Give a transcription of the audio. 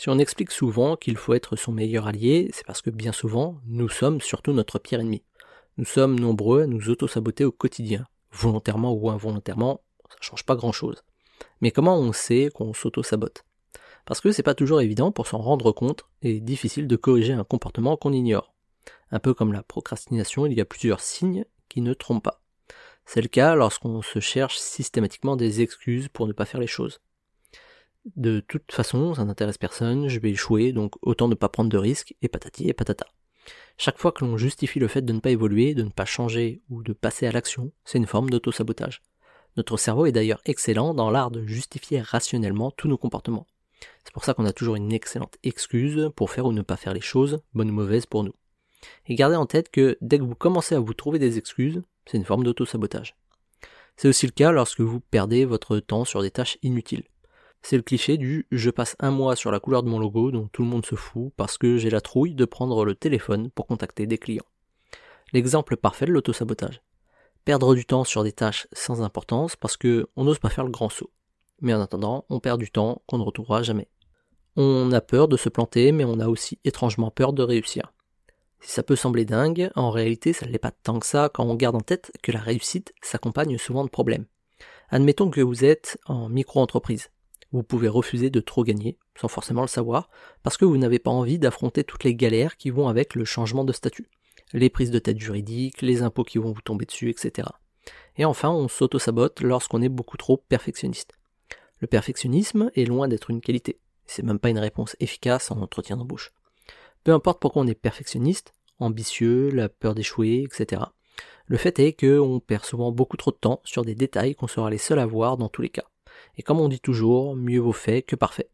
Si on explique souvent qu'il faut être son meilleur allié, c'est parce que bien souvent, nous sommes surtout notre pire ennemi. Nous sommes nombreux à nous auto-saboter au quotidien, volontairement ou involontairement, ça change pas grand chose. Mais comment on sait qu'on s'auto-sabote? Parce que c'est pas toujours évident pour s'en rendre compte et difficile de corriger un comportement qu'on ignore. Un peu comme la procrastination, il y a plusieurs signes qui ne trompent pas. C'est le cas lorsqu'on se cherche systématiquement des excuses pour ne pas faire les choses de toute façon, ça n'intéresse personne, je vais échouer, donc autant ne pas prendre de risques, et patati et patata. Chaque fois que l'on justifie le fait de ne pas évoluer, de ne pas changer ou de passer à l'action, c'est une forme d'auto-sabotage. Notre cerveau est d'ailleurs excellent dans l'art de justifier rationnellement tous nos comportements. C'est pour ça qu'on a toujours une excellente excuse pour faire ou ne pas faire les choses, bonnes ou mauvaises pour nous. Et gardez en tête que dès que vous commencez à vous trouver des excuses, c'est une forme d'auto-sabotage. C'est aussi le cas lorsque vous perdez votre temps sur des tâches inutiles. C'est le cliché du je passe un mois sur la couleur de mon logo dont tout le monde se fout parce que j'ai la trouille de prendre le téléphone pour contacter des clients. L'exemple parfait de l'autosabotage. Perdre du temps sur des tâches sans importance parce que on n'ose pas faire le grand saut. Mais en attendant, on perd du temps qu'on ne retrouvera jamais. On a peur de se planter, mais on a aussi étrangement peur de réussir. Si ça peut sembler dingue, en réalité ça ne l'est pas tant que ça quand on garde en tête que la réussite s'accompagne souvent de problèmes. Admettons que vous êtes en micro-entreprise vous pouvez refuser de trop gagner, sans forcément le savoir, parce que vous n'avez pas envie d'affronter toutes les galères qui vont avec le changement de statut, les prises de tête juridiques, les impôts qui vont vous tomber dessus, etc. Et enfin, on s'auto-sabote lorsqu'on est beaucoup trop perfectionniste. Le perfectionnisme est loin d'être une qualité, c'est même pas une réponse efficace en entretien d'embauche. Peu importe pourquoi on est perfectionniste, ambitieux, la peur d'échouer, etc. Le fait est qu'on perd souvent beaucoup trop de temps sur des détails qu'on sera les seuls à voir dans tous les cas. Et comme on dit toujours, mieux vaut fait que parfait.